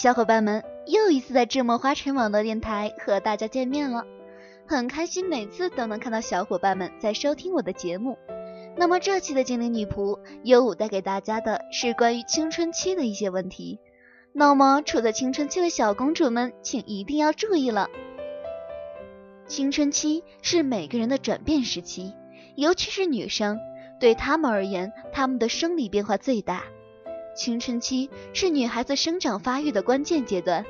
小伙伴们，又一次在智墨花城网络电台和大家见面了，很开心每次都能看到小伙伴们在收听我的节目。那么这期的精灵女仆，优五带给大家的是关于青春期的一些问题。那么处在青春期的小公主们，请一定要注意了。青春期是每个人的转变时期，尤其是女生，对她们而言，她们的生理变化最大。青春期是女孩子生长发育的关键阶段，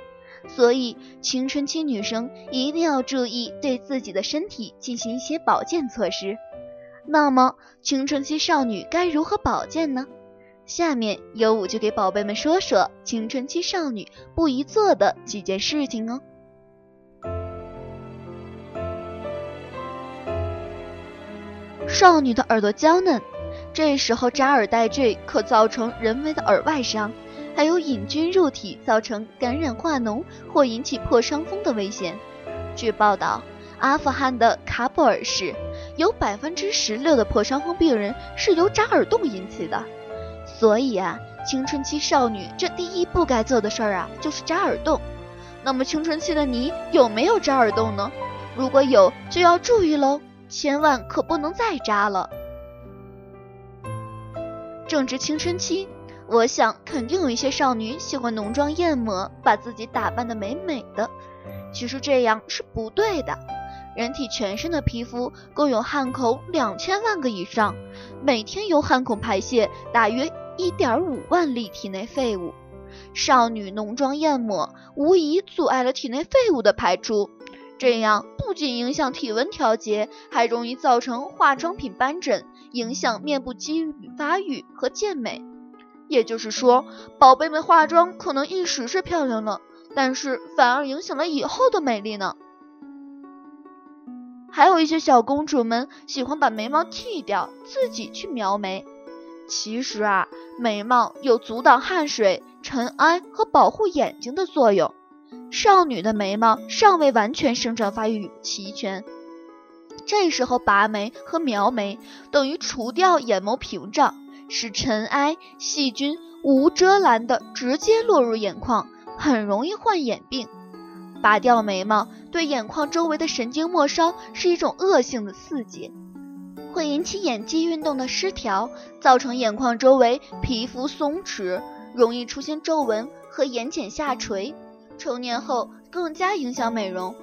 所以青春期女生一定要注意对自己的身体进行一些保健措施。那么，青春期少女该如何保健呢？下面优五就给宝贝们说说青春期少女不宜做的几件事情哦。少女的耳朵娇嫩。这时候扎耳戴坠可造成人为的耳外伤，还有引菌入体造成感染化脓或引起破伤风的危险。据报道，阿富汗的喀布尔市有百分之十六的破伤风病人是由扎耳洞引起的。所以啊，青春期少女这第一不该做的事儿啊，就是扎耳洞。那么青春期的你有没有扎耳洞呢？如果有，就要注意喽，千万可不能再扎了。正值青春期，我想肯定有一些少女喜欢浓妆艳抹，把自己打扮的美美的。其实这样是不对的。人体全身的皮肤共有汗孔两千万个以上，每天由汗孔排泄大约一点五万粒体内废物。少女浓妆艳抹，无疑阻碍了体内废物的排出，这样不仅影响体温调节，还容易造成化妆品斑疹。影响面部肌理发育和健美，也就是说，宝贝们化妆可能一时是漂亮了，但是反而影响了以后的美丽呢。还有一些小公主们喜欢把眉毛剃掉，自己去描眉。其实啊，眉毛有阻挡汗水、尘埃和保护眼睛的作用。少女的眉毛尚未完全生长发育齐全。这时候拔眉和描眉等于除掉眼眸屏障，使尘埃、细菌无遮拦的直接落入眼眶，很容易患眼病。拔掉眉毛对眼眶周围的神经末梢是一种恶性的刺激，会引起眼肌运动的失调，造成眼眶周围皮肤松弛，容易出现皱纹和眼睑下垂。成年后更加影响美容。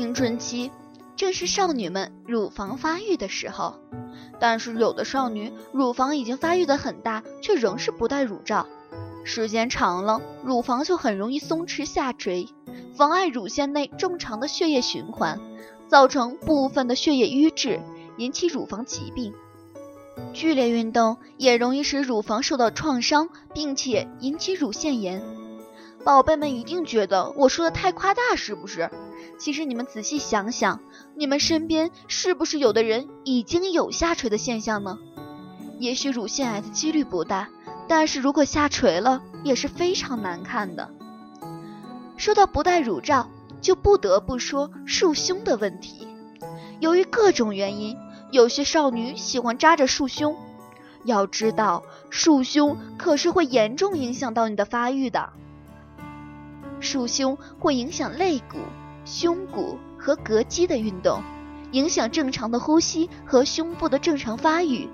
青春期正是少女们乳房发育的时候，但是有的少女乳房已经发育的很大，却仍是不戴乳罩，时间长了，乳房就很容易松弛下垂，妨碍乳腺内正常的血液循环，造成部分的血液瘀滞，引起乳房疾病。剧烈运动也容易使乳房受到创伤，并且引起乳腺炎。宝贝们一定觉得我说的太夸大，是不是？其实你们仔细想想，你们身边是不是有的人已经有下垂的现象呢？也许乳腺癌的几率不大，但是如果下垂了，也是非常难看的。说到不戴乳罩，就不得不说束胸的问题。由于各种原因，有些少女喜欢扎着束胸。要知道，束胸可是会严重影响到你的发育的。束胸会影响肋骨。胸骨和膈肌的运动，影响正常的呼吸和胸部的正常发育，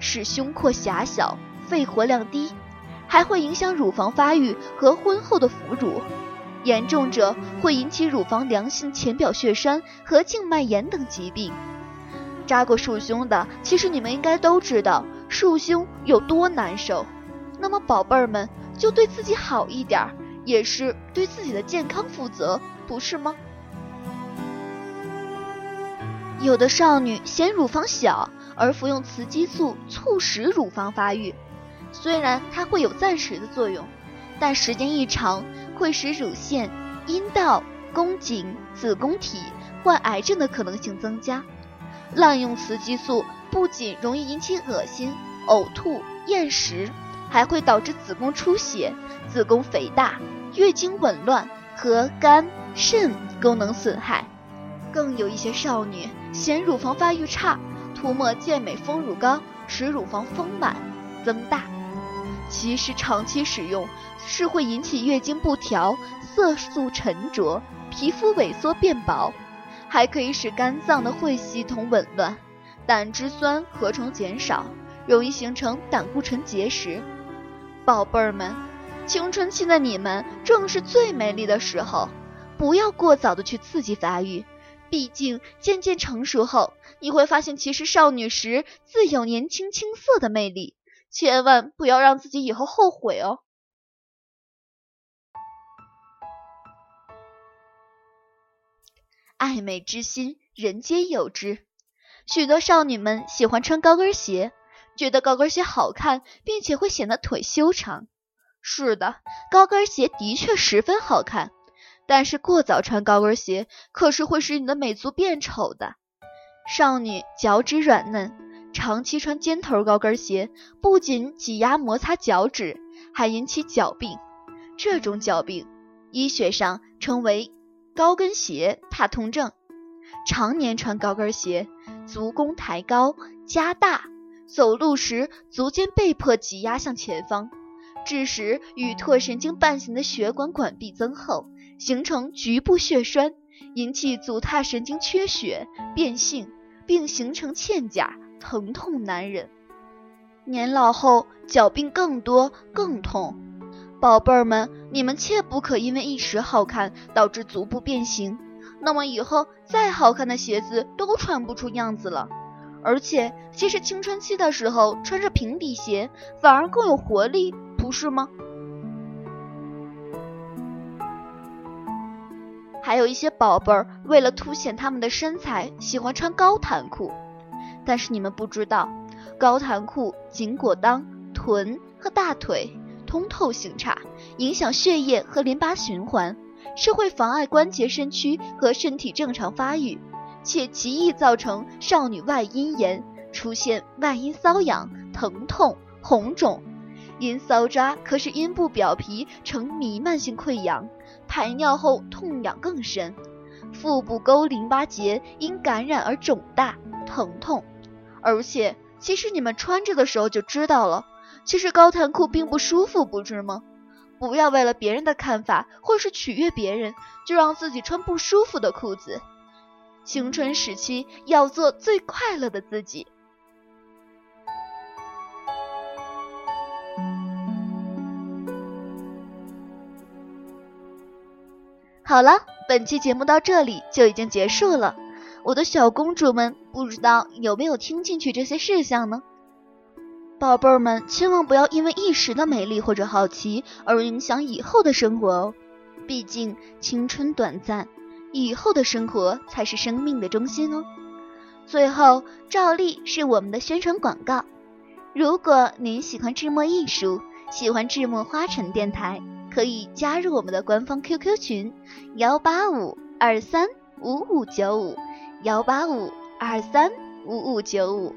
使胸廓狭小、肺活量低，还会影响乳房发育和婚后的哺乳，严重者会引起乳房良性浅表血栓和静脉炎等疾病。扎过束胸的，其实你们应该都知道束胸有多难受。那么宝贝儿们，就对自己好一点儿，也是对自己的健康负责，不是吗？有的少女嫌乳房小而服用雌激素，促使乳房发育。虽然它会有暂时的作用，但时间一长会使乳腺、阴道、宫颈、子宫体患癌症的可能性增加。滥用雌激素不仅容易引起恶心、呕吐、厌食，还会导致子宫出血、子宫肥大、月经紊乱和肝、肾功能损害。更有一些少女嫌乳房发育差，涂抹健美丰乳膏，使乳房丰满增大。其实长期使用是会引起月经不调、色素沉着、皮肤萎缩变薄，还可以使肝脏的会系统紊乱，胆汁酸合成减少，容易形成胆固醇结石。宝贝儿们，青春期的你们正是最美丽的时候，不要过早的去刺激发育。毕竟渐渐成熟后，你会发现其实少女时自有年轻青涩的魅力，千万不要让自己以后后悔哦。爱美之心，人皆有之。许多少女们喜欢穿高跟鞋，觉得高跟鞋好看，并且会显得腿修长。是的，高跟鞋的确十分好看。但是过早穿高跟鞋可是会使你的美足变丑的。少女脚趾软嫩，长期穿尖头高跟鞋不仅挤压摩擦脚趾，还引起脚病。这种脚病医学上称为高跟鞋踏痛症。常年穿高跟鞋，足弓抬高加大，走路时足尖被迫挤压向前方，致使与唾神经伴行的血管管壁增厚。形成局部血栓，引起足踏神经缺血变性，并形成嵌甲，疼痛难忍。年老后脚病更多更痛，宝贝儿们，你们切不可因为一时好看导致足部变形，那么以后再好看的鞋子都穿不出样子了。而且，其实青春期的时候穿着平底鞋反而更有活力，不是吗？还有一些宝贝儿为了凸显他们的身材，喜欢穿高弹裤。但是你们不知道，高弹裤紧裹裆、臀和大腿通透性差，影响血液和淋巴循环，是会妨碍关节身躯和身体正常发育，且极易造成少女外阴炎，出现外阴瘙痒、疼痛、红肿。阴搔抓可使阴部表皮呈弥漫性溃疡。排尿后痛痒更深，腹部沟淋巴结因感染而肿大疼痛，而且其实你们穿着的时候就知道了，其实高弹裤并不舒服，不是吗？不要为了别人的看法或是取悦别人，就让自己穿不舒服的裤子。青春时期要做最快乐的自己。好了，本期节目到这里就已经结束了。我的小公主们，不知道有没有听进去这些事项呢？宝贝儿们，千万不要因为一时的美丽或者好奇而影响以后的生活哦。毕竟青春短暂，以后的生活才是生命的中心哦。最后，照例是我们的宣传广告。如果您喜欢智墨艺术，喜欢智墨花城电台。可以加入我们的官方 QQ 群幺八五二三五五九五幺八五二三五五九五。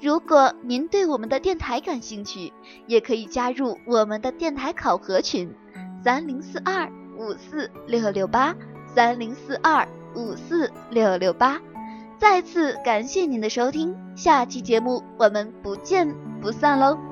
如果您对我们的电台感兴趣，也可以加入我们的电台考核群三零四二五四六六八三零四二五四六六八。再次感谢您的收听，下期节目我们不见不散喽！